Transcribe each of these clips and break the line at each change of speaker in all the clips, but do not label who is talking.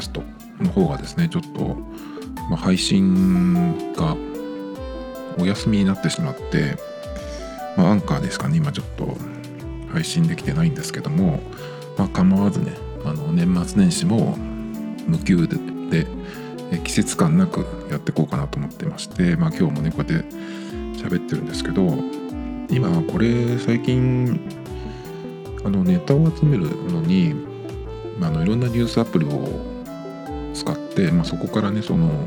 ャストの方がですね、ちょっと、まあ、配信がお休みになってしまって、まあ、アンカーですかね、今ちょっと配信できてないんですけども、まあ、構わずね、あの年末年始も無給で季節感なくやっていこうかなと思ってまして、まあ、今日もねこうやって喋ってるんですけど今これ最近あのネタを集めるのに、まあ、あのいろんなニュースアプリを使って、まあ、そこからねその、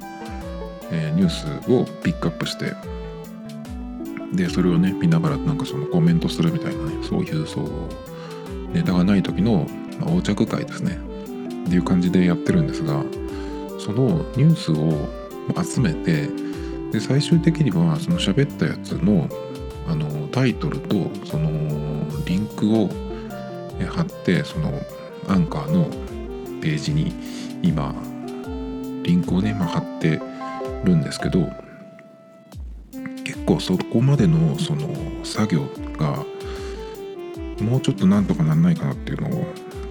えーニュースをピックアップしてでそれをね見ながらなんかそのコメントするみたいなねそういうそうネタがない時の、まあ、横着会ですねっていう感じでやってるんですがそのニュースを集めてで最終的にはその喋ったやつのあのタイトルとそのリンクを貼ってそのアンカーのページに今リンクをね、まあ、貼ってるんですけど結構そこまでのその作業がもうちょっとなんとかなんないかなっていうのを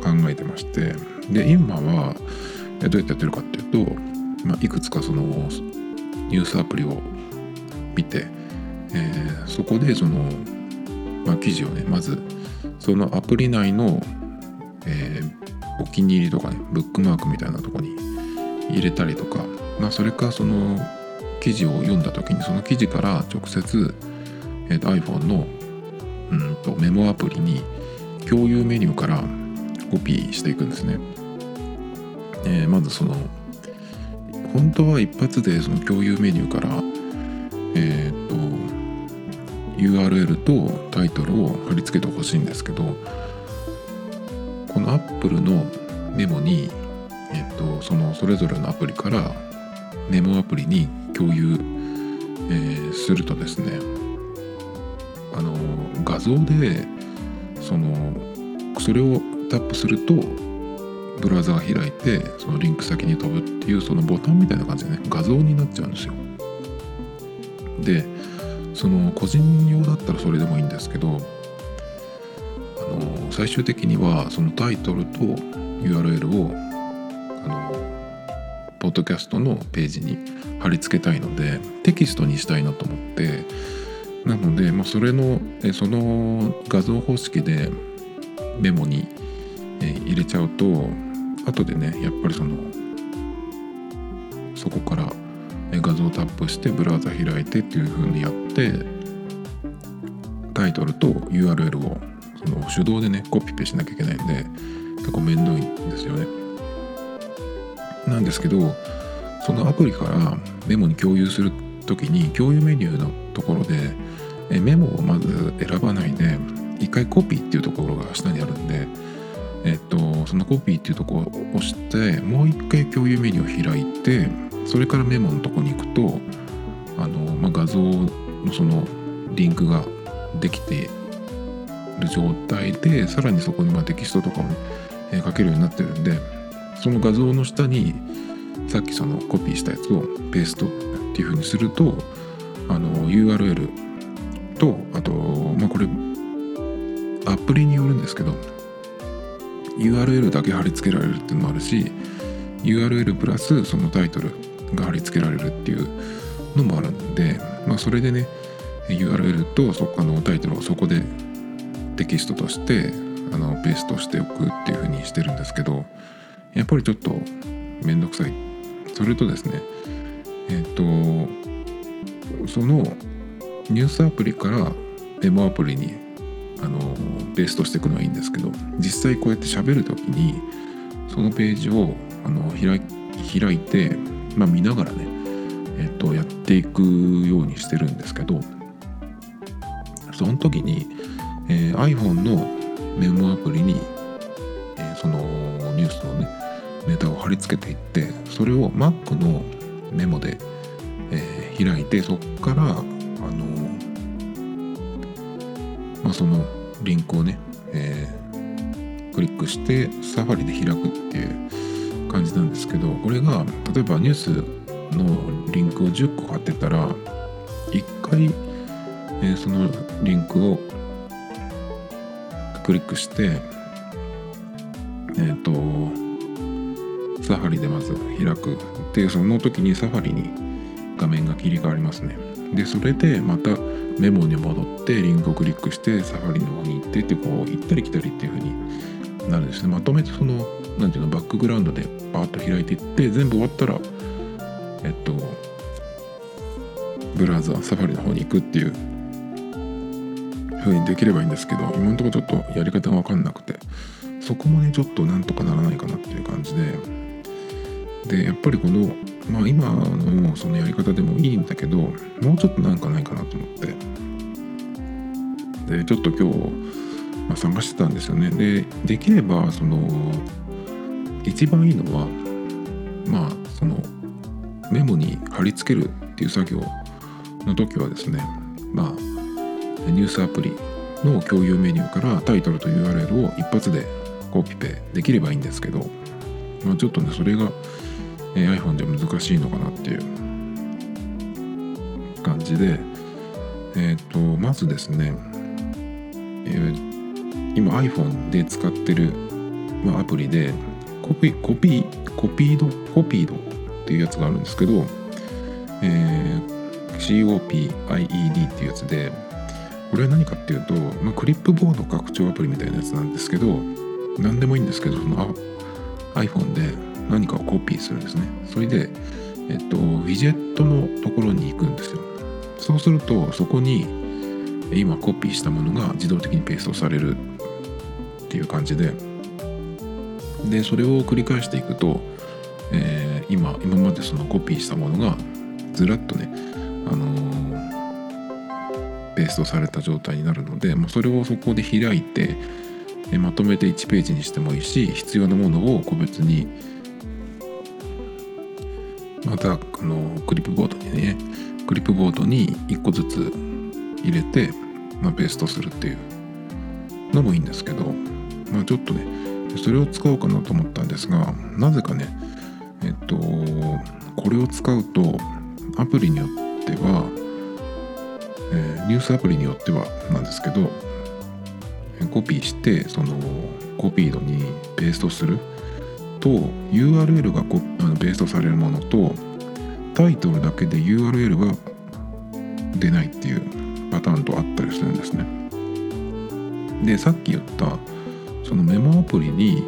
考えてましてで今はどうやってやってるかっていうと、まあ、いくつかそのニュースアプリを見て、えーそこでその、まあ、記事をねまずそのアプリ内の、えーお気に入りとかねブックマークみたいなとこに入れたりとか、まあ、それかその記事を読んだ時にその記事から直接、えーと iPhone のうんとメモアプリに共有メニューからコピーしていくんですね。えーまずその本当は一発でその共有メニューからえっ、と URL とタイトルを貼り付けてほしいんですけどこの Apple のメモに、とそのそれぞれのアプリからメモアプリに共有、えーするとですねあの画像でそのそれをタップするとブラウザが開いてそのリンク先に飛ぶっていうそのボタンみたいな感じでね画像になっちゃうんですよ。でその個人用だったらそれでもいいんですけどあの最終的にはそのタイトルと URL をあのポッドキャストのページに貼り付けたいのでテキストにしたいなと思ってなので、まあ、それのその画像方式でメモに入れちゃうと後でねやっぱりそのそこから画像をタップしてブラウザ開いてっていう風にやってタイトルと URL をその手動でねコピペしなきゃいけないんで結構めんどいんですよね。なんですけどそのアプリからメモに共有する時に共有メニューのところでメモをまず選ばないで一回コピーっていうところが下にあるんでえっと、そのコピーっていうところを押してもう一回共有メニューを開いてそれからメモのとこに行くとあの、まあ、画像のそのリンクができている状態でさらにそこにまテキストとかを、書けるようになってるんでその画像の下にさっきそのコピーしたやつをペーストっていう風にするとあの URL とあとまあこれアプリによるんですけど URL だけ貼り付けられるっていうのもあるし URL プラスそのタイトルが貼り付けられるっていうのもあるんで、まあ、それでね URL とそこのタイトルをそこでテキストとしてあのペーストしておくっていう風にしてるんですけどやっぱりちょっとめんどくさい。それとですねえっ、とそのニュースアプリからメモアプリにあのペーストしていくのはいいんですけど実際こうやって喋る時にそのページをあの開い開いて、まあ、見ながらね、えっと、やっていくようにしてるんですけどその時に、えー iPhone のメモアプリに、えーそのニュースのねネタを貼り付けていってそれを Mac のメモで、えー開いてそこからあのまあ、そのリンクをね、えークリックしてサファリで開くっていう感じなんですけどこれが例えばニュースのリンクを10個貼ってたら1回、えーそのリンクをクリックしてえっ、とサファリでまず開くでその時にサファリに画面が切り替わりますね。でそれでまたメモに戻ってリンクをクリックしてサファリの方に行ってってこう行ったり来たりっていう風になるんですね。まとめてその何ていうのバックグラウンドでバーッと開いていって全部終わったらえっとブラウザサファリの方に行くっていう風にできればいいんですけど今のとこちょっとやり方が分かんなくてそこもねちょっとなんとかならないかなっていう感じででやっぱりこのまあ今のそのやり方でもいいんだけどもうちょっとなんかないかなと思って。でちょっと今日、まあ、探してたんですよね。でできればその一番いいのはまあそのメモに貼り付けるっていう作業の時はですねまあニュースアプリの共有メニューからタイトルと URL を一発でコピペできればいいんですけど、まあ、ちょっとねそれが、え iPhone で難しいのかなっていう。感じで。えっ、ー、とまずですね、えー、今 iPhone で使ってる、まあ、アプリでコピーコピーコピードコピードっていうやつがあるんですけど、えー、COPIED っていうやつでこれは何かっていうと、まあ、クリップボード拡張アプリみたいなやつなんですけど何でもいいんですけどその iPhone で何かをコピーするんですね。それでえっとウィジェットのところに行くんですよ。そうするとそこに今コピーしたものが自動的にペーストされるっていう感じででそれを繰り返していくと、えー、今今までそのコピーしたものがずらっとね、あのー、ペーストされた状態になるので、まあ、それをそこで開いてまとめて1ページにしてもいいし必要なものを個別にまたあのクリップボードにねクリップボードに1個ずつ入れて、まあ、ペーストするっていうのもいいんですけど、まあ、ちょっとねそれを使おうかなと思ったんですがなぜかねえっとこれを使うとアプリによっては、えー、ニュースアプリによってはなんですけどコピーしてそのコピードにペーストすると URL がコあのペーストされるものとタイトルだけで URL が出ないっていうパターンとあったりするんですね。でさっき言ったそのメモアプリに、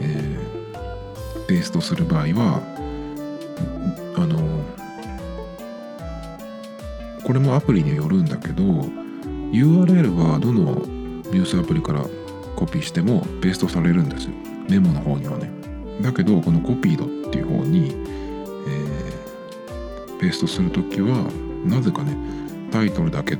えー、ペーストする場合はあのこれもアプリによるんだけど URL はどのニュースアプリからコピーしてもペーストされるんですよメモの方にはねだけどこのコピードっていう方に、えー、ペーストするときはなぜかねタイトルだけっ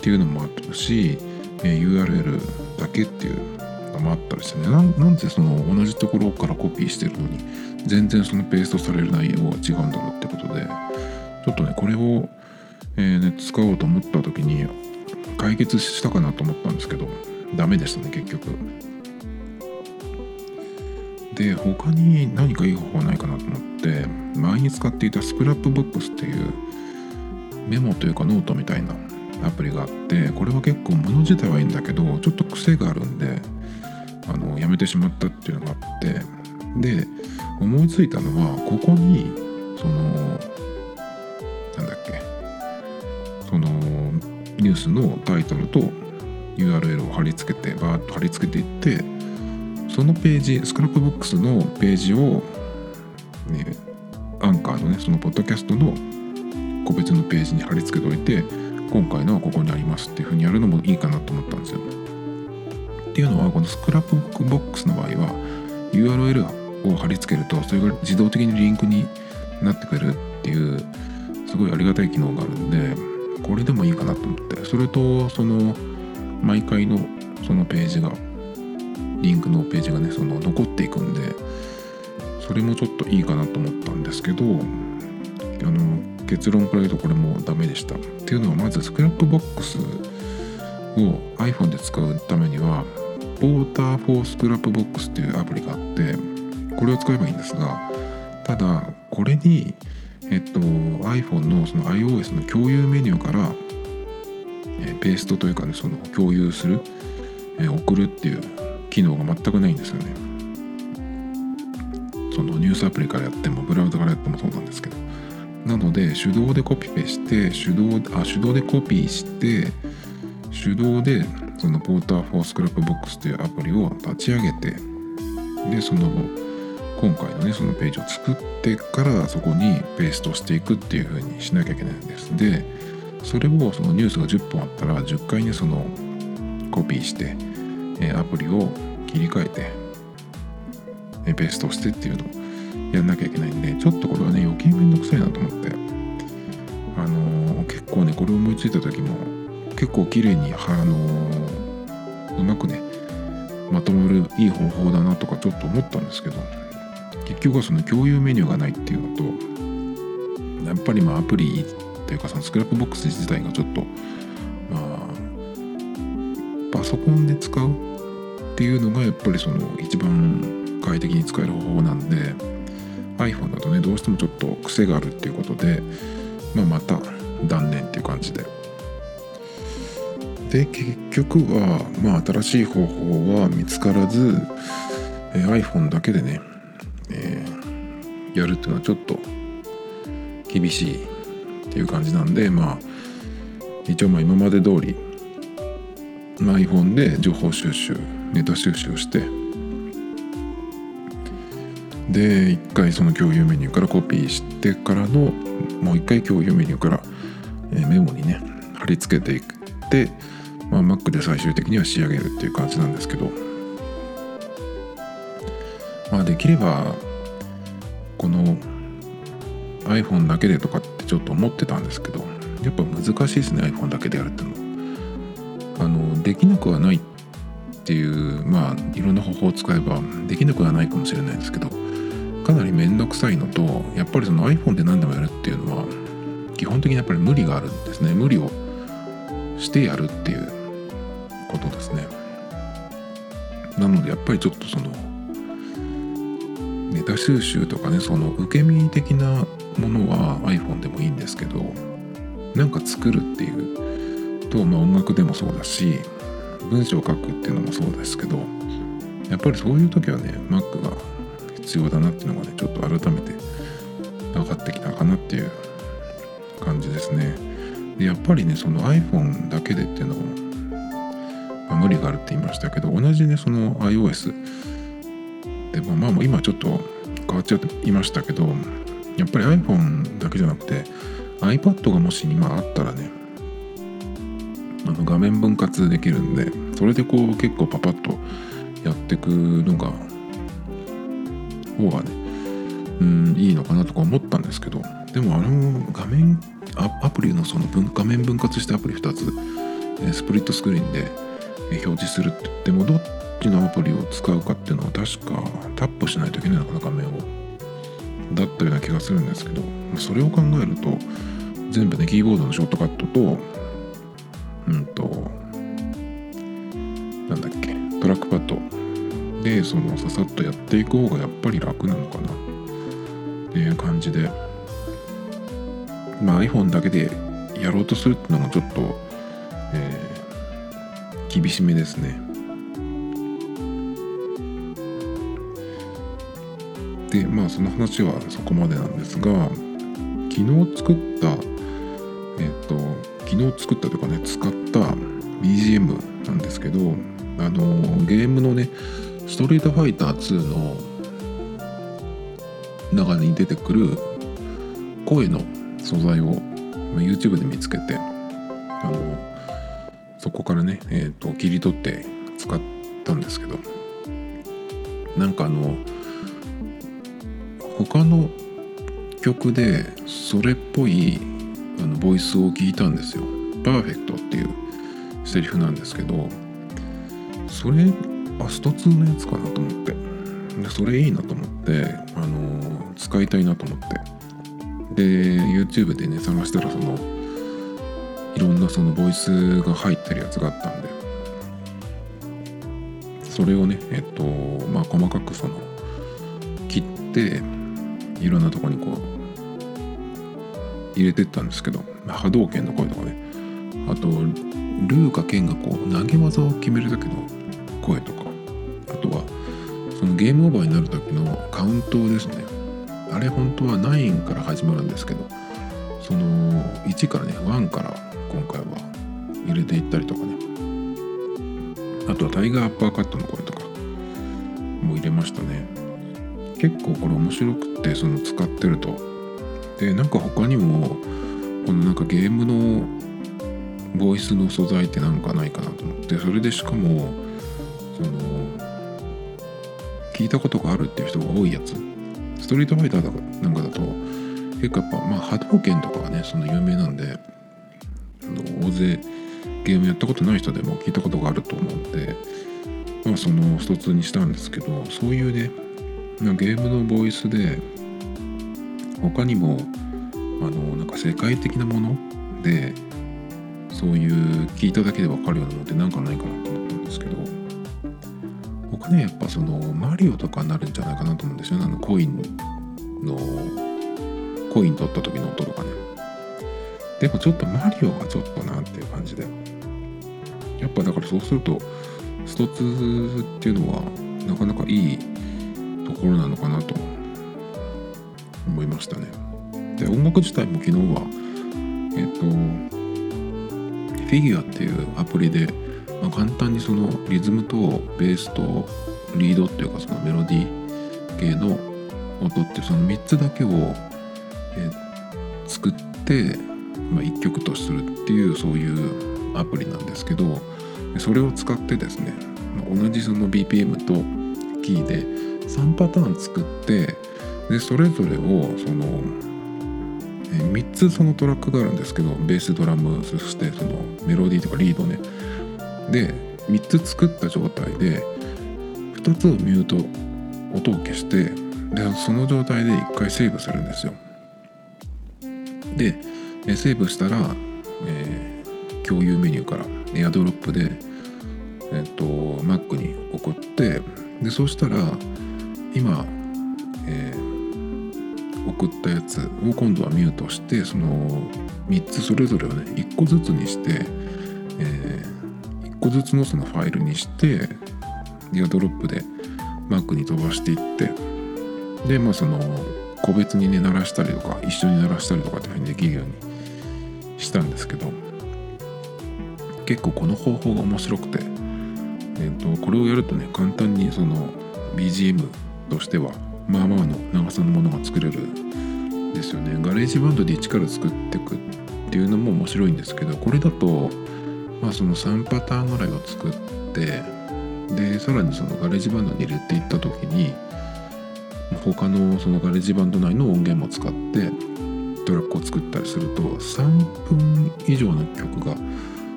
ていうのもあったし、えー、URL だけっていうのもあったりしてねなんでその同じところからコピーしてるのに全然そのペーストされる内容は違うんだろうってことでちょっとねこれを、えーね、使おうと思った時に解決したかなと思ったんですけどダメでしたね結局。で他に何かいい方法はないかなと思って前に使っていた Scrapbox っていうメモというかノートみたいなアプリがあってこれは結構物自体はいいんだけどちょっと癖があるんであのやめてしまったっていうのがあってで思いついたのはここにそのなんだっけそのニュースのタイトルと URL を貼り付けてバーッと貼り付けていってそのページ Scrapbox のページを、ね、アンカーのねそのポッドキャストの個別のページに貼り付けておいて今回のはここにありますっていうふうにやるのもいいかなと思ったんですよ。っていうのはこの Scrapboxの場合は URL を貼り付けるとそれが自動的にリンクになってくれるっていうすごいありがたい機能があるんでこれでもいいかなと思ってそれとその毎回のそのページがリンクのページがねその残っていくんでそれもちょっといいかなと思ったんですけどあの結論から言うとこれもダメでした。っていうのはまずスクラップボックスを iPhone で使うためにはポーターフォースクラップボックスっていうアプリがあってこれを使えばいいんですがただこれにえっと iPhone のその iOS の共有メニューから、えペーストというかねその共有するえ、送るっていう機能が全くないんですよね。そのニュースアプリからやってもブラウザからやってもそうなんですけど。なので手動でコピペして手動あ手動でコピーして手動でそのポーターフォースクラップボックスというアプリを立ち上げてでその今回のねそのページを作ってからそこにペーストしていくっていう風にしなきゃいけないんです。でそれをそのニュースが10本あったら10回ねそのコピーして、えアプリを切り替えて、えペーストしてっていうのをやんなきゃいけないんでちょっとこれはね余計めんどくさいなと思って。あのー、結構ねこれ思いついた時も結構綺麗にあのー、うまくねまとまるいい方法だなとかちょっと思ったんですけど結局はその共有メニューがないっていうのとやっぱりまあアプリというかそのスクラップボックス自体がちょっとパソコンで使うっていうのがやっぱりその一番快適に使える方法なんで iPhone だとねどうしてもちょっと癖があるっていうことで、まあ、また断念っていう感じで。で結局は、まあ、新しい方法は見つからず、え iPhone だけでね、えー、やるっていうのはちょっと厳しいっていう感じなんでまあ一応まあ今まで通り、まあ、iPhone で情報収集ネタ収集をしてで一回その共有メニューからコピーしてからのもう一回共有メニューから、メモにね貼り付けていって、まあ、Mac で最終的には仕上げるっていう感じなんですけどまあできればこの iPhone だけでとかってちょっと思ってたんですけどやっぱ難しいですね iPhone だけでやるっての。はあのできなくはないっていうまあいろんな方法を使えばできなくはないかもしれないですけどかなり面倒くさいのとやっぱりその iPhone で何でもやるっていうのは基本的にやっぱり無理があるんですね。無理をしてやるっていうことですね。なのでやっぱりちょっとそのネタ収集とかねその受け身的なものは iPhone でもいいんですけどなんか作るっていうと、まあ、音楽でもそうだし文章を書くっていうのもそうですけどやっぱりそういう時はね Mac が必要だなっていうのがねちょっと改めて分かってきたかなっていう感じですね。でやっぱりねその iPhone だけでっていうのも、まあ、無理があるって言いましたけど同じねその iOS でもまあ今ちょっと変わっちゃっていましたけどやっぱり iPhone だけじゃなくて iPad がもし今あったらねあの画面分割できるんでそれでこう結構パパッとやってくのが方がねうんいいのかなとか思ったんですけどでもあの画面アプリのその画面分割したアプリ2つスプリットスクリーンで表示するって言ってもどっちのアプリを使うかっていうのは確かタップしないといけないのかな画面を。だったような気がするんですけどそれを考えると全部ねキーボードのショートカットとうんとなんだっけトラックパッド。でそのささっとやっていく方がやっぱり楽なのかな。っていう感じで。まあ iPhone だけでやろうとするっていうのがちょっと、えー、厳しめですね。でまあその話はそこまでなんですが昨日作った、昨日作ったとかね使った BGM なんですけどあのゲームのねストリートファイター2の中に出てくる声の素材を YouTube で見つけてあのそこからね、えーと、切り取って使ったんですけどなんかあの他の曲でそれっぽいあのボイスを聞いたんですよ。パーフェクトっていうセリフなんですけどそれあスト2のやつかなと思って。でそれいいなと思ってあの使いたいなと思って。で YouTube でね探したらそのいろんなそのボイスが入ってるやつがあったんで。それをねえっとまあ細かくその切っていろんなとこにこう入れてったんですけど波動拳の声とかね。あとルーか剣がこう投げ技を決める時の声とか。あとはそのゲームオーバーになる時のカウントですね。あれ本当は9から始まるんですけどその1からね1から今回は入れていったりとかね。あとはタイガーアッパーカットの声とかも入れましたね。結構これ面白くてその使ってるとでなんか他にもこのなんかゲームのボイスの素材ってなんかないかなと思ってそれでしかもその聞いたことがあるっていう人が多いやつ。ストリートファイターなんかだと結構やっぱまあ波動拳とかはねその有名なんで大勢ゲームやったことない人でも聞いたことがあると思うんでまあその一つにしたんですけどそういうねゲームのボイスで他にもあのなんか世界的なものでそういう聞いただけで分かるようなものってなんかないかなと思ったんですけど他ねやっぱそのマリオとかになるんじゃないかなと思うんですよね。あのコインのコイン取った時の音とかね。でもちょっとマリオがちょっとなっていう感じで。やっぱだからそうするとストツっていうのはなかなかいいところなのかなと思いましたね。で音楽自体も昨日はえっ、とフィギュアっていうアプリで、まあ、簡単にそのリズムとベースとリードっていうかそのメロディー系の音ってその3つだけを、え、作って、まあ、1曲とするっていうそういうアプリなんですけどそれを使ってですね、同じその BPM とキーで3パターン作ってでそれぞれをその3つそのトラックがあるんですけどベースドラムそしてそのメロディーとかリードね。で3つ作った状態で2つをミュート音を消してでその状態で1回セーブするんですよ。でセーブしたら、えー、共有メニューからエアドロップでえっ、と Mac に送ってでそうしたら今、えー、送ったやつを今度はミュートしてその3つそれぞれをね1個ずつにして、えー、1個ずつのそのファイルにしてエアドロップで Mac に飛ばしていってでまあその個別にね鳴らしたりとか一緒に鳴らしたりとかっていうふうにできるようにしたんですけど結構この方法が面白くて、えーと、これをやるとね簡単にその BGM としてはまあまあの長さのものが作れるんですよね。 GarageBandで一から作っていくっていうのも面白いんですけどこれだとまあその3パターンぐらいを作ってでさらにその GarageBandに入れていった時に他のその GarageBand内の音源も使ってトラックを作ったりすると3分以上の曲が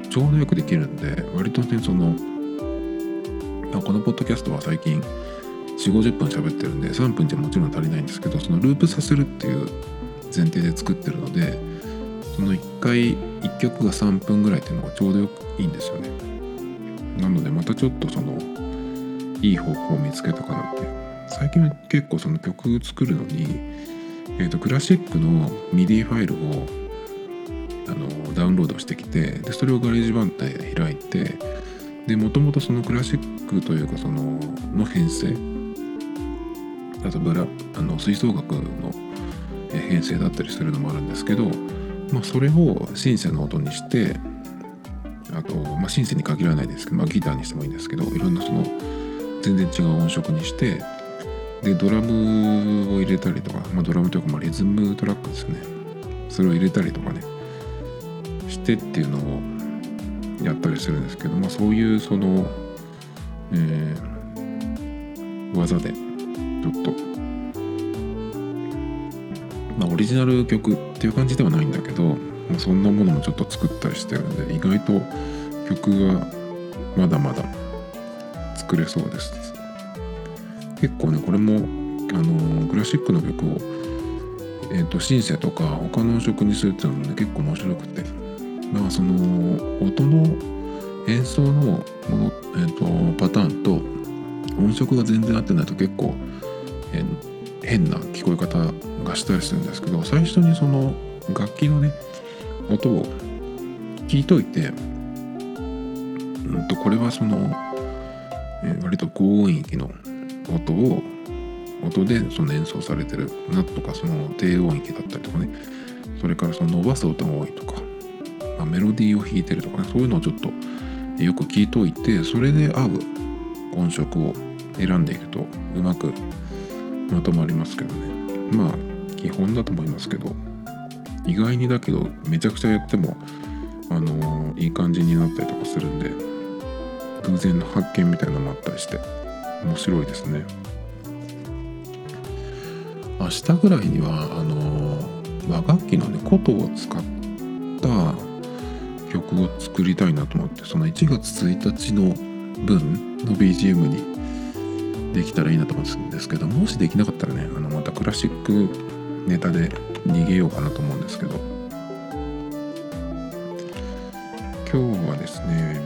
ちょうどよくできるんで割とねそのこのポッドキャストは最近4 5 0分喋ってるんで3分じゃもちろん足りないんですけどそのループさせるっていう前提で作ってるのでその1回1曲が3分ぐらいっていうのがちょうどよくいいんですよね。なのでまたちょっとそのいい方法を見つけたかなって。最近は結構その曲作るのに、えーと、クラシックの MIDI ファイルをあのダウンロードしてきてでそれを GarageBand で開いてでもともとそのクラシックというかそのの編成あとブラあの吹奏楽の編成だったりするのもあるんですけど、まあ、それをシンセの音にしてあと、まあ、シンセに限らないですけど、まあ、ギターにしてもいいんですけどいろんなその全然違う音色にしてでドラムを入れたりとか、まあ、ドラムというかまあリズムトラックですね。それを入れたりとかねしてっていうのをやったりするんですけど、まあ、そういうその、えー、技でちょっと、まあ、オリジナル曲っていう感じではないんだけど、まあ、そんなものもちょっと作ったりしてるんで意外と曲がまだまだ作れそうです。結構ねこれもあのクラシックの曲を、えーと、シンセとか他の音色にするっていうのもね結構面白くて。だからその音の演奏のもの、えーと、パターンと音色が全然合ってないと結構え変な聞こえ方がしたりするんですけど最初にその楽器のね音を聞いといて、うんとこれはそのえー、割と高音域の音を音でその演奏されてるなとかその低音域だったりとかねそれからその伸ばす音が多いとか、まあ、メロディーを弾いてるとかねそういうのをちょっとよく聞いといてそれで合う音色を選んでいくとうまくまとまりますけどね。まあ基本だと思いますけど。意外にだけどめちゃくちゃやってもあのー、いい感じになったりとかするんで偶然の発見みたいなのもあったりして面白いですね。明日ぐらいにはあのー、和楽器のね琴を使った曲を作りたいなと思ってその1月1日の分の BGM にできたらいいなと思うんですけどもしできなかったらねあのまたクラシックネタで逃げようかなと思うんですけど。今日はですね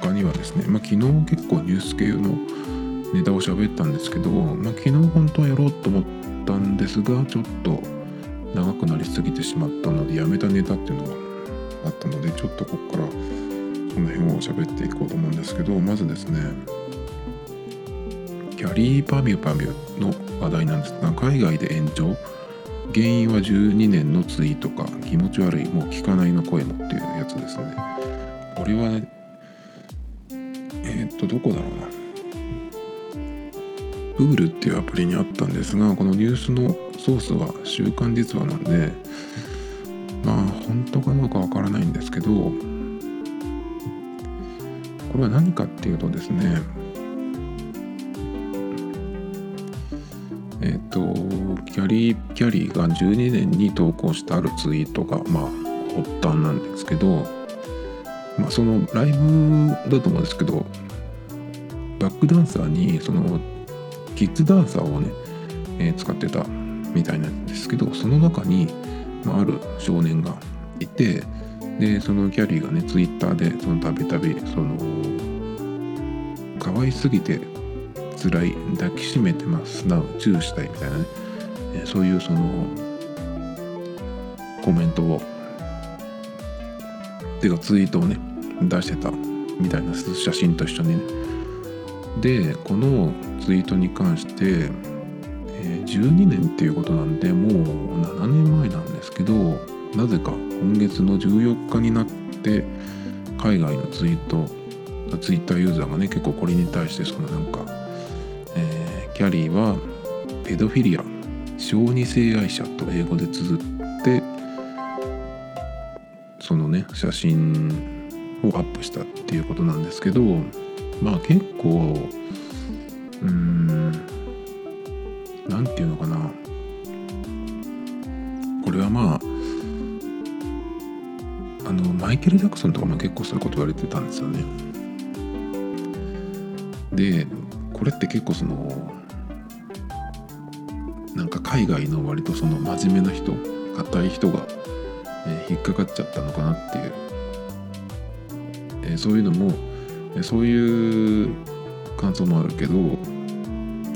他にはですね、まあ、昨日結構ニュース系のネタを喋ったんですけど、まあ、昨日本当はやろうと思ったんですがちょっと長くなりすぎてしまったのでやめたネタっていうのがあったのでちょっとここからその辺を喋っていこうと思うんですけどまずですねキャリーパミュパミュの話題なんです。が海外で炎上？原因は12年のツイートか気持ち悪いもう聞かないの声もっていうやつですね。これはねえー、っとどこだろうな。プールっていうアプリにあったんですがこのニュースのソースは「週刊実話」なんでまあ本当かどうかわからないんですけどこれは何かっていうとですねえっ、ー、とキャリーキャリーが12年に投稿したあるツイートがまあ発端なんですけど、まあ、そのライブだと思うんですけどバックダンサーにそのキッズダンサーをね、えー、使ってたみたいなんですけどその中に、まあ、ある少年がいてでそのキャリーがねツイッターでそのたびたびその可愛すぎて辛い抱きしめてます。なチューしたい。みたいなね、えそういうそのコメントをていうかツイートをね出してたみたいな写真と一緒にね。でこのツイートに関して、12年っていうことなんでもう7年前なんですけどなぜか今月の14日になって海外のツイートツイッターユーザーがね結構これに対してそのなんかキャリーはペドフィリア小児性愛者と英語で綴ってそのね写真をアップしたっていうことなんですけどまあ結構うーん何て言うのかなこれはまああのマイケル・ジャクソンとかも結構そういうこと言われてたんですよね。でこれって結構そのなんか海外の割とその真面目な人硬い人が、えー、引っかかっちゃったのかなっていう、えー、そういうのも、えー、そういう感想もあるけど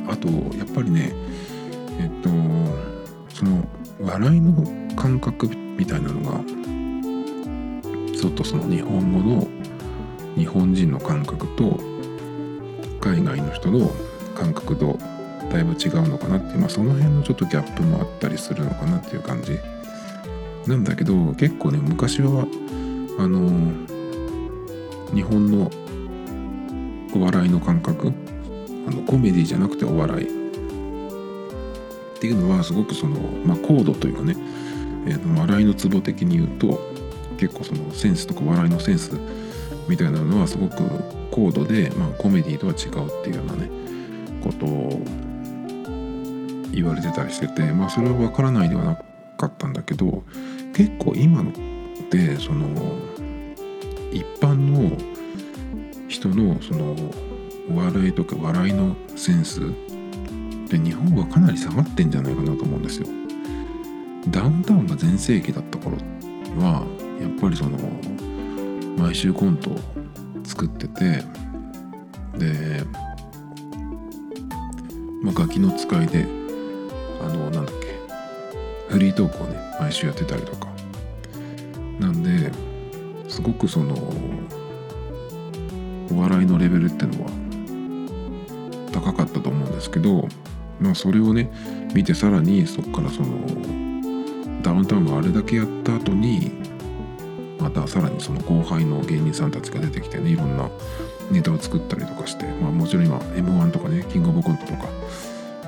あとやっぱりねえっとその笑いの感覚みたいなのがちょっとその日本語の日本人の感覚と海外の人の感覚とだいぶ違うのかなっていう、まあ、その辺のちょっとギャップもあったりするのかなっていう感じ。なんだけど結構ね昔はあの日本のお笑いの感覚あのコメディじゃなくてお笑い。っていうのはすごくその、まあ、高度というかね、えー、笑いのツボ的に言うと結構そのセンスとか笑いのセンスみたいなのはすごく高度で、まあ、コメディとは違うっていうようなねことを言われてたりしててまあそれは分からないではなかったんだけど結構今のってその一般の人のそのお笑いとか笑いのセンスで日本はかなり下がってんじゃないかなと思うんですよ。ダウンタウンが全盛期だった頃はやっぱりその毎週コントを作っててで、まあ、ガキの使いであのなんだっけフリートークをね毎週やってたりとか。なんですごくそのお笑いのレベルってのは高かったと思うんですけど、まあ、それをね見てさらにそこからそのダウンタウンがあれだけやった後にまたさらにその後輩の芸人さんたちが出てきてねいろんなネタを作ったりとかして、まあ、もちろん今 m 1とかねキングオブコントとか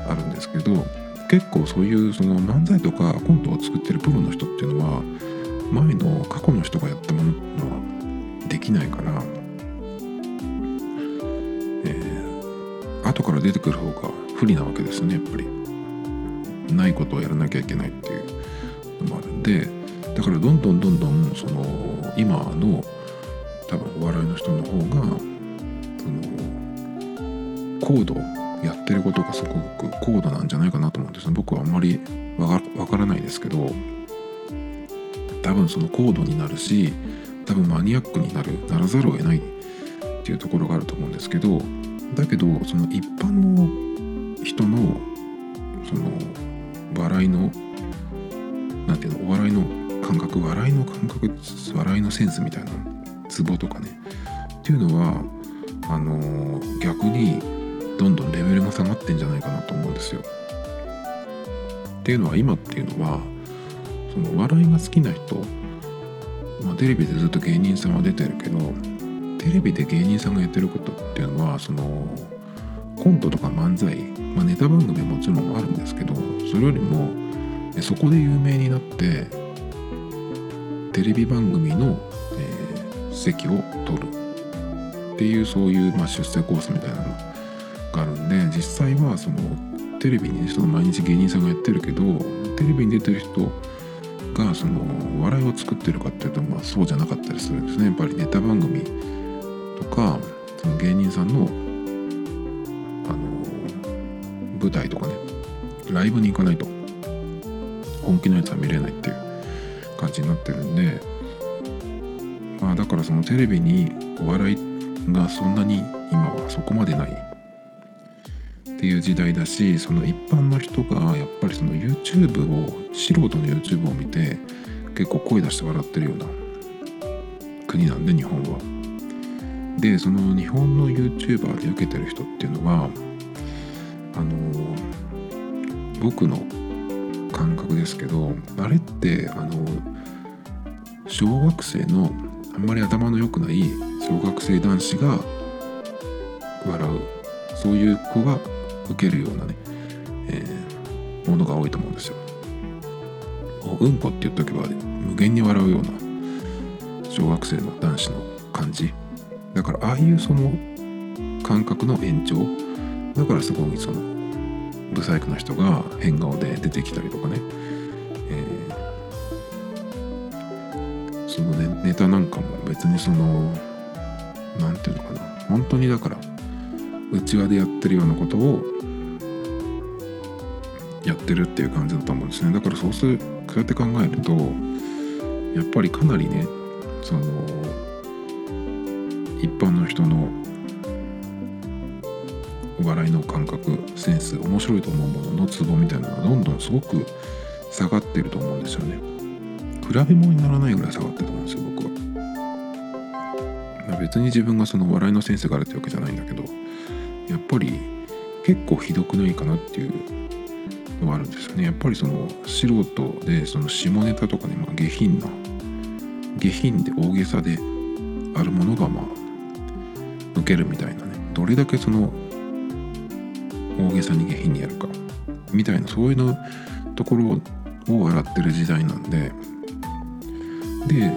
あるんですけど結構そういうその漫才とかコントを作ってるプロの人っていうのは前の過去の人がやったものはできないから、えー、後から出てくる方が不利なわけですねやっぱり。ないことをやらなきゃいけないっていうのもあるんでだからどんどんどんどんその今の多分お笑いの人の方がその高度やってることがすごく高度なんじゃないかなと思うんですね僕はあんまりわからないですけど多分その高度になるし多分マニアックになるならざるを得ないっていうところがあると思うんですけどだけどその一般の人のその笑いの何ていうのお笑いの感覚笑いの感覚笑いのセンスみたいなツボとかねっていうのはあの、逆にどんどんレベルが下がってんじゃないかなと思うんですよ。っていうのは今っていうのはその笑いが好きな人、まあ、テレビでずっと芸人さんは出てるけどテレビで芸人さんがやってることっていうのはそのコントとか漫才、まあ、ネタ番組もちろんあるんですけどそれよりもそこで有名になってテレビ番組の、えー、席を取るっていうそういう、まあ、出世コースみたいなので実際はそのテレビに、ね、その毎日芸人さんがやってるけどテレビに出てる人がその笑いを作ってるかっていうと、まあ、そうじゃなかったりするんですね。やっぱりネタ番組とかその芸人さんのあの舞台とかねライブに行かないと本気のやつは見れないっていう感じになってるんでまあだからそのテレビにお笑いがそんなに今はそこまでないっていう時代だしその一般の人がやっぱりその YouTube を素人の YouTube を見て結構声出して笑ってるような国なんで日本は。でその日本の YouTuber で受けてる人っていうのはあの僕の感覚ですけどあれってあの小学生のあんまり頭の良くない小学生男子が笑うそういう子が受けるようなね、えー、ものが多いと思うんですよ。うんこって言っとけば無限に笑うような小学生の男子の感じ。だからああいうその感覚の延長。だからすごいそのブサイクな人が変顔で出てきたりとかね、えー、そのねネタなんかも別にその何て言うのかな。本当にだから内輪でやってるようなことをやってるっていう感じだと思うんですね。だからそうするそうやって考えるとやっぱりかなりねその一般の人のお笑いの感覚センス面白いと思うもののツボみたいなのがどんどんすごく下がってると思うんですよね。比べ物にならないぐらい下がってると思うんですよ僕は。別に自分がその笑いのセンスがあるってわけじゃないんだけどやっぱり結構ひどくないかなっていうのがあるんですよね。やっぱりその素人でその下ネタとかね、まあ、下品な下品で大げさであるものがまあ受けるみたいなね。どれだけその大げさに下品にやるかみたいなそういうのところを笑ってる時代なんで。で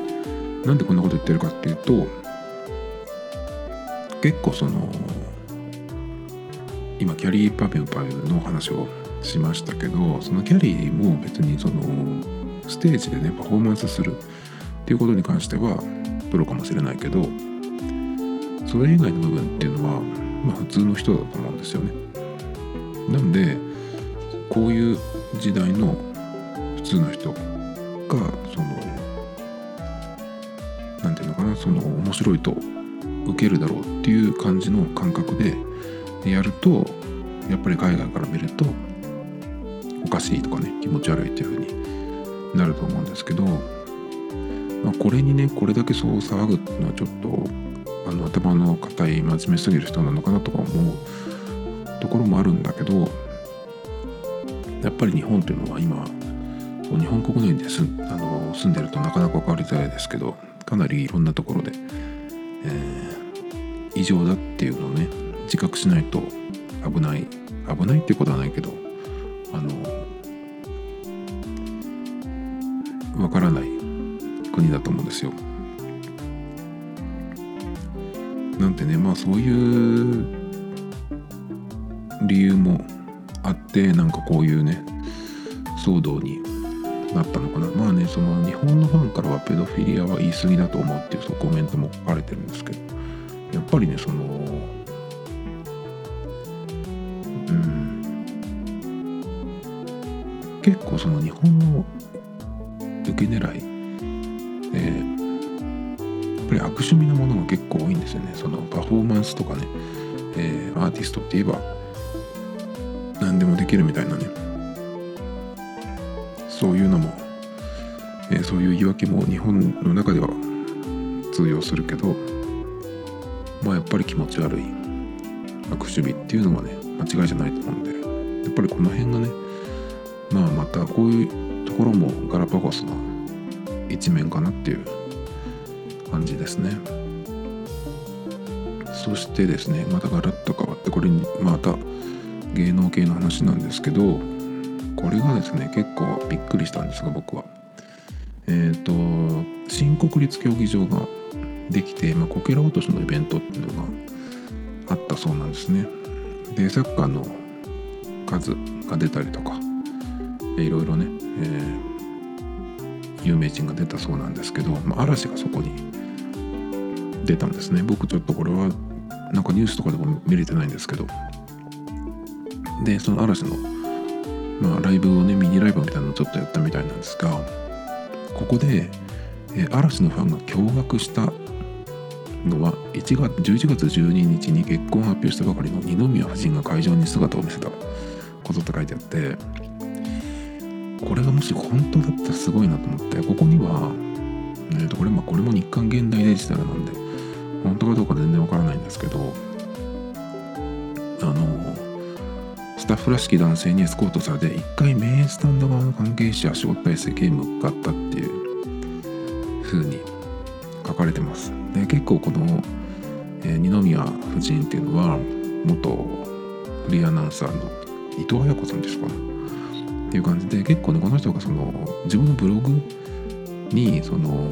なんでこんなこと言ってるかっていうと結構その今キャリーパミュパミュの話をしましたけどそのキャリーも別にそのステージでねパフォーマンスするっていうことに関してはプロかもしれないけどそれ以外の部分っていうのはまあ普通の人だと思うんですよね。なんでこういう時代の普通の人がその何て言うのかなその面白いと受けるだろうっていう感じの感覚ででやるとやっぱり海外から見るとおかしいとかね気持ち悪いっていう風になると思うんですけど、まあ、これにねこれだけそう騒ぐっていうのはちょっとあの頭の固い真面目すぎる人なのかなとか思うところもあるんだけどやっぱり日本というのは今日本国内ですあの住んでるとなかなか分かりづらいですけどかなりいろんなところで、えー、異常だっていうのをね自覚しないと危ない危ないっていうことはないけどあの分からない国だと思うんですよ。なんてねまあそういう理由もあってなんかこういうね騒動になったのかなまあねその日本のファンからはペドフィリアは言い過ぎだと思うっていうそのコメントも書かれてるんですけどやっぱりねそのその日本の受け狙いでやっぱり悪趣味なものが結構多いんですよね。そのパフォーマンスとかね、えー、アーティストって言えば何でもできるみたいなね。そういうのも、えー、そういう言い訳も日本の中では通用するけどまあやっぱり気持ち悪い悪守備っていうのはね間違いじゃないと思うんでやっぱりこの辺がねまあまたこういうところもガラパゴスの一面かなっていう感じですね。そしてですねまたガラッと変わってこれにまた芸能系の話なんですけどこれがですね結構びっくりしたんですが僕は。えっ、ー、と新国立競技場ができて、ま、こけら落としのイベントっていうのがあったそうなんですね。でサッカーの数が出たりとかいろいろね、えー、有名人が出たそうなんですけど、まあ、嵐がそこに出たんですね。僕ちょっとこれはなんかニュースとかでも見れてないんですけど。でその嵐のまあ、ライブをねミニライブみたいなのをちょっとやったみたいなんですがここで、えー、嵐のファンが驚愕したのは1月11月12日に結婚を発表したばかりの二宮夫人が会場に姿を見せたことって書いてあってこれがもし本当だったらすごいなと思ってここには、えー、とこれまこれも日刊現代デジタルなんで本当かどうか全然わからないんですけどあのスタッフらしき男性にエスコートされて1回メインスタンド側の関係者招待席へ向かったっていう風に書かれてます。で結構この、えー、二宮夫人っていうのは元フリーアナウンサーの伊藤綾子さんですかねっていう感じで結構ねこの人がその自分のブログにその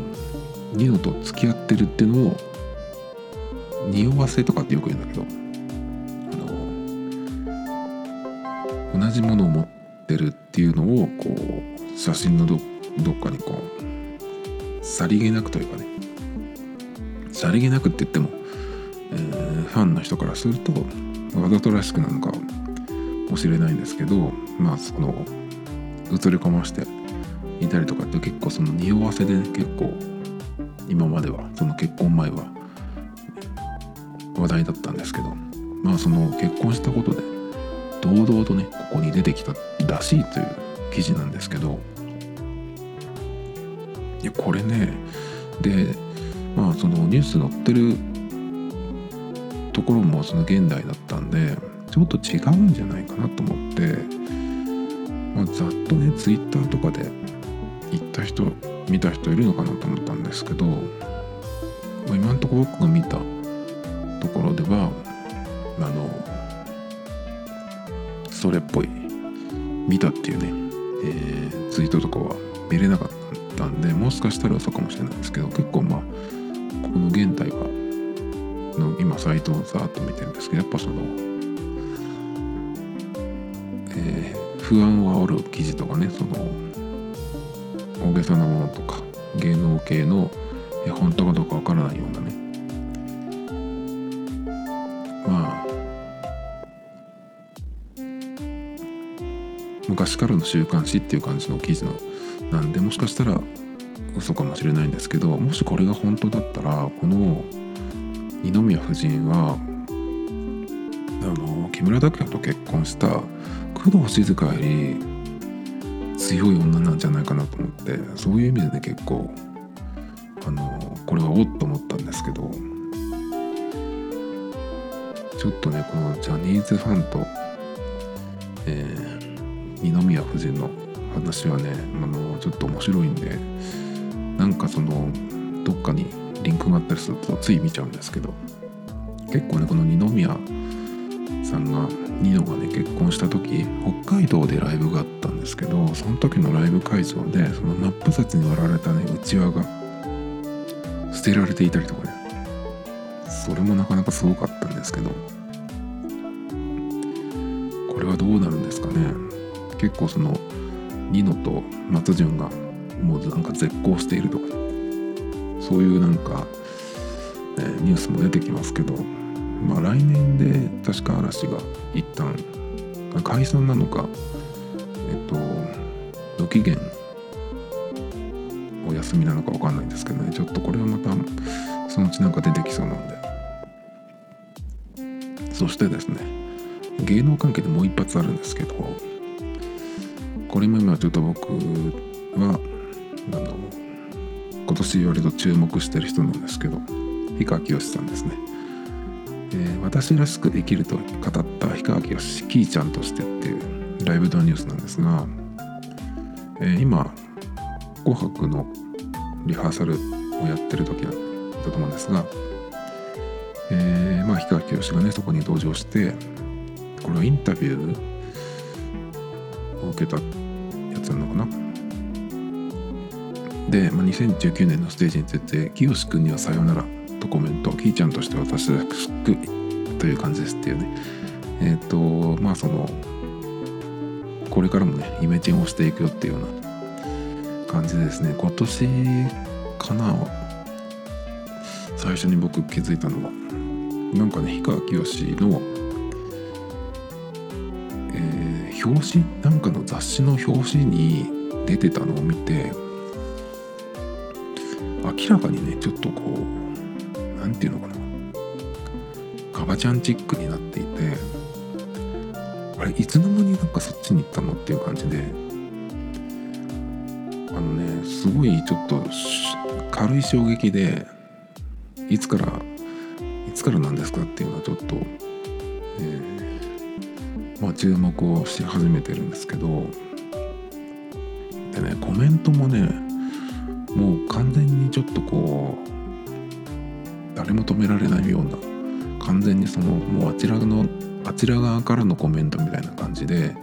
ニノと付き合ってるっていうのを匂わせとかってよく言うんだけどあの同じものを持ってるっていうのをこう写真のどどっかにこうさりげなくというかねさりげなくって言っても、えー、ファンの人からするとわざとらしくなのかもしれないんですけどまあその映り込ましていたりとかって結構その匂わせで、結構今まではその結婚前は話題だったんですけどまあその結婚したことで堂々とねここに出てきたらしいという記事なんですけどいやこれねでまあそのニュース載ってるところもその現代だったんでちょっと違うんじゃないかなと思って、まあ、ざっとねツイッターとかで行った人見た人いるのかなと思ったんですけど、まあ、今んとこ僕が見たところではあのそれっぽい見たっていうね、えー、ツイートとかは見れなかったんでもしかしたら嘘かもしれないんですけど結構まあこの現代はの今サイトをざっと見てるんですけどやっぱその、不安を煽る記事とかねその大げさなものとか芸能系の、え本当かどうかわからないようなね。まあ昔からの週刊誌っていう感じの記事のなんでもしかしたら嘘かもしれないんですけどもしこれが本当だったらこの二宮夫人はあの木村拓哉と結婚した工藤静香より強い女なんじゃないかなと思ってそういう意味でね結構あのこれはおっと思ったんですけどちょっとねこのジャニーズファンとえー、二宮夫人の話はねあのちょっと面白いんでなんかそのどっかにリンクがあったりするとつい見ちゃうんですけど結構ねこの二宮さんがニノがね結婚した時北海道でライブがあったんですけどその時のライブ会場でその真っ二つに割られたねうちわが捨てられていたりとかね。それもなかなかすごかったんですけど。これはどうなるんですかね。結構そのニノと松潤がもうなんか絶交しているとかそういうなんか、え、ニュースも出てきますけどまあ来年で確か嵐が一旦解散なのかえっと無期限お休みなのか分かんないんですけどね。ちょっとこれはまたそのうちなんか出てきそうなんで。そしてですね芸能関係でもう一発あるんですけどこれも今ちょっと僕はあの今年割と注目してる人なんですけど氷川きよしさんですね、えー、私らしく生きると語った氷川きよしキーちゃんとしてっていうライブドニュースなんですが、えー、今「紅白」のリハーサルをやってる時だと思うんですが、えー、まあ氷川きよしがねそこに登場してこれはインタビューを受けたやつなのかな。で、まあ、2019年のステージについて「きよし君にはさようなら」とコメント「きーちゃんとして私らしくという感じです」っていうね。えっ、ー、とまあそのこれからもねイメチェンをしていくよっていうような感じですね。今年かな。最初に僕気づいたのはなんかね氷川きよしの、えー、表紙なんかの雑誌の表紙に出てたのを見て明らかにねちょっとこう何て言うのかな。カバちゃんチックになっていてあれいつの間になんかそっちに行ったのっていう感じで。あのねすごいちょっと軽い衝撃でいつからいつからなんですかっていうのはちょっと、えー、まあ注目をし始めてるんですけどでねコメントもねもう完全にちょっとこう誰も止められないような完全にそのもうあちらのあちら側からのコメントみたいな感じで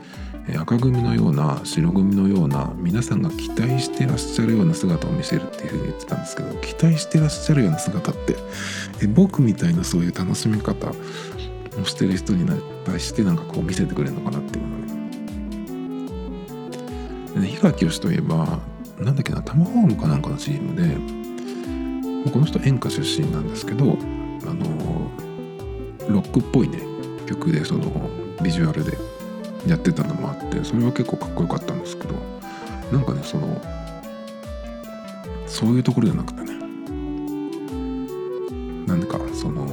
赤組のような白組のような皆さんが期待してらっしゃるような姿を見せるっていうふうに言ってたんですけど期待してらっしゃるような姿ってえ僕みたいなそういう楽しみ方をしてる人に対してなんかこう見せてくれるのかなっていうのがね。氷川きよしといえばなんだっけなタマホームかなんかの CM でこの人演歌出身なんですけどあのロックっぽいね曲でそのビジュアルでやってたのもあってそれは結構かっこよかったんですけどなんかねそのそういうところじゃなくてねなんかその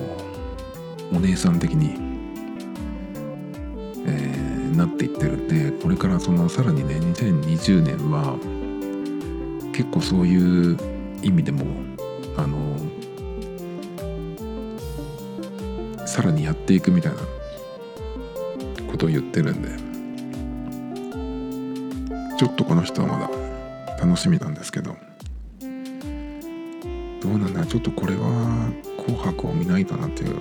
お姉さん的に、えー、なっていってるんでこれからそのさらにね2020年は結構そういう意味でもさらにやっていくみたいなことを言ってるんでちょっとこの人はまだ楽しみなんですけどどうなんだちょっとこれは「紅白」を見ないかなっていう。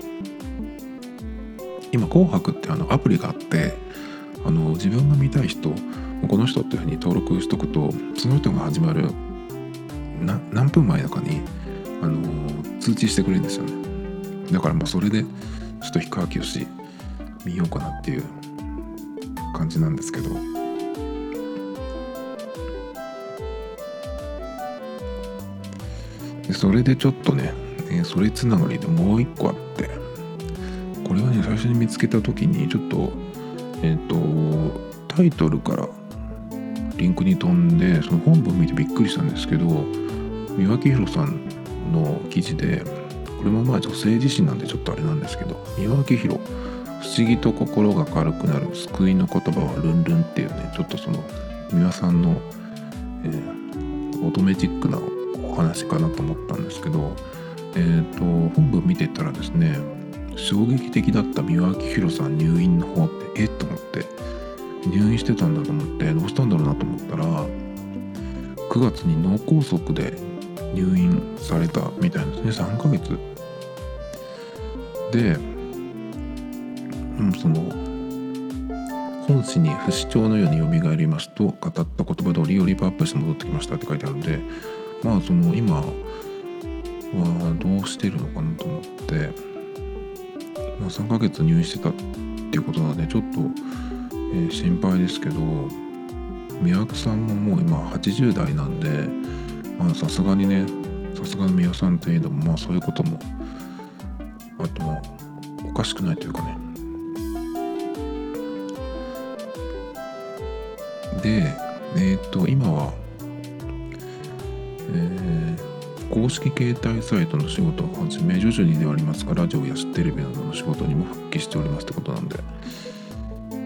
今「紅白」ってあのアプリがあってあの自分が見たい人この人っていうふうに登録しとくとその人が始まる何分前とかに、あの通知してくれるんですよね。だからもうそれでっと氷川きよし見ようかなっていう感じなんですけど。でそれでちょっとね、えそれつながりでもう一個あって。これはね最初に見つけた時にちょっとえっ、ー、とタイトルからリンクに飛んでその本文見てびっくりしたんですけど三輪明宏さんの記事でこれもまあ女性自身なんでちょっとあれなんですけど三輪明宏不思議と心が軽くなる救いの言葉はルンルンっていうねちょっとその三輪さんの、えー、乙女チックなお話かなと思ったんですけどえっ、ー、と本文見てたらですね衝撃的だった三輪明宏さん入院の方ってえ？っと思って入院してたんだと思ってどうしたんだろうなと思ったら9月に脳梗塞で入院されたみたいですね。3ヶ月で、うん、その本誌に不死鳥のようによみがえりますと語った言葉通りよりパワーアップして戻ってきましたって書いてあるんでまあその今はどうしてるのかなと思って、まあ、3ヶ月入院してたっていうことなのでちょっと、えー、心配ですけど宮久さんももう今80代なんでさすがにねさすがの宮さんといえどもまあそういうこともあともおかしくないというかね。でえっ、ー、と今はえー、公式携帯サイトの仕事をはじめ徐々にではありますがラジオやテレビなどの仕事にも復帰しておりますってことなんで。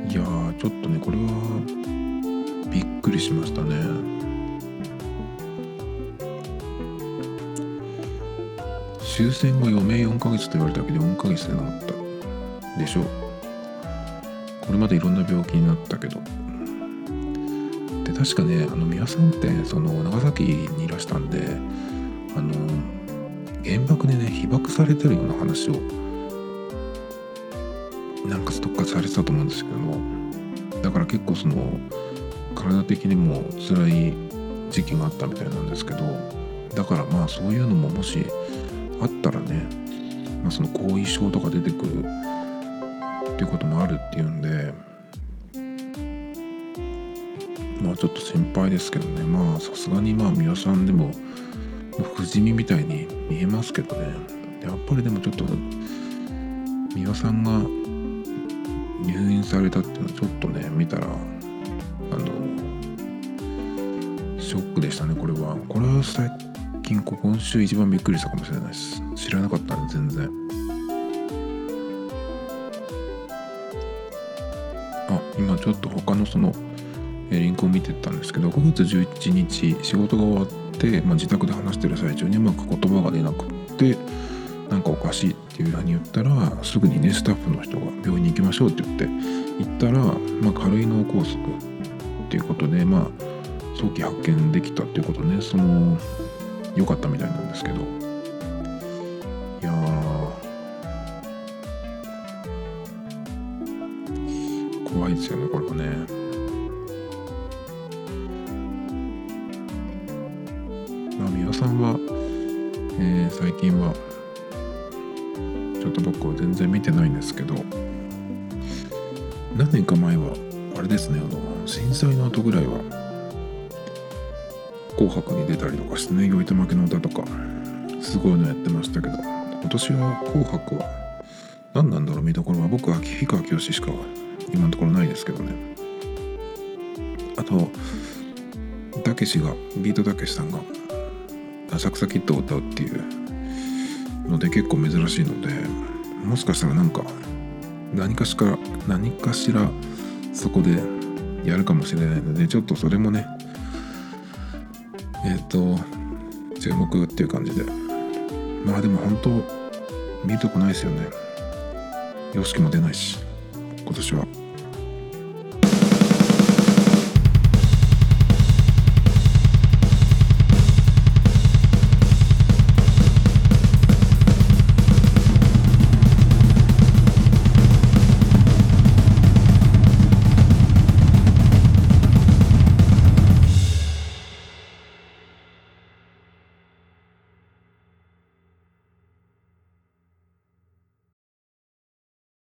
いやーちょっとねこれはびっくりしましたね。終戦後余命4ヶ月と言われたけど4ヶ月で治った。でしょう。これまでいろんな病気になったけど。で確かねあの宮さんってその長崎にいらしたんであの原爆でね被爆されてるような話をなんかストックされてたと思うんですけども。だから結構その体的にも辛い時期があったみたいなんですけど。だからまあそういうのももしあったらね、まあ、その後遺症とか出てくるっていうこともあるっていうんでまあちょっと心配ですけどね。まあさすがにまあ皆さんでも不死身みたいに見えますけどね。やっぱりでもちょっと美輪さんが入院されたっていうのはちょっとね見たらあのショックでしたねこれは。これは最近今週一番びっくりしたかもしれないです。知らなかったんで全然。あ今ちょっと他のそのリンクを見てたんですけど5月11日仕事が終わって、まあ、自宅で話してる最中にうまく言葉が出なくってなんかおかしいっていうふうに言ったらすぐにねスタッフの人が病院に行きましょうって言って行ったら、まあ、軽い脳梗塞っていうことでまあ早期発見できたっていうことね。その良かったみたいなんですけど。いや怖いですよねこれはね。まあ三輪さんは、えー、最近はちょっと僕は全然見てないんですけど何年か前はあれですねあの震災の後ぐらいは紅白に出たりとかしてね、酔いと負けの歌とか、すごいのやってましたけど、今年は紅白は何なんだろう見どころは僕は氷川きよしか今のところないですけどね。あと、たけしが、ビートたけしさんが浅草キッドを歌うっていうので結構珍しいので、もしかしたらなんか何かしら、何かしらそこでやるかもしれないので、ちょっとそれもね、と注目っていう感じで。まあでも本当見るとこないですよね。YOSHIKI も出ないし今年は。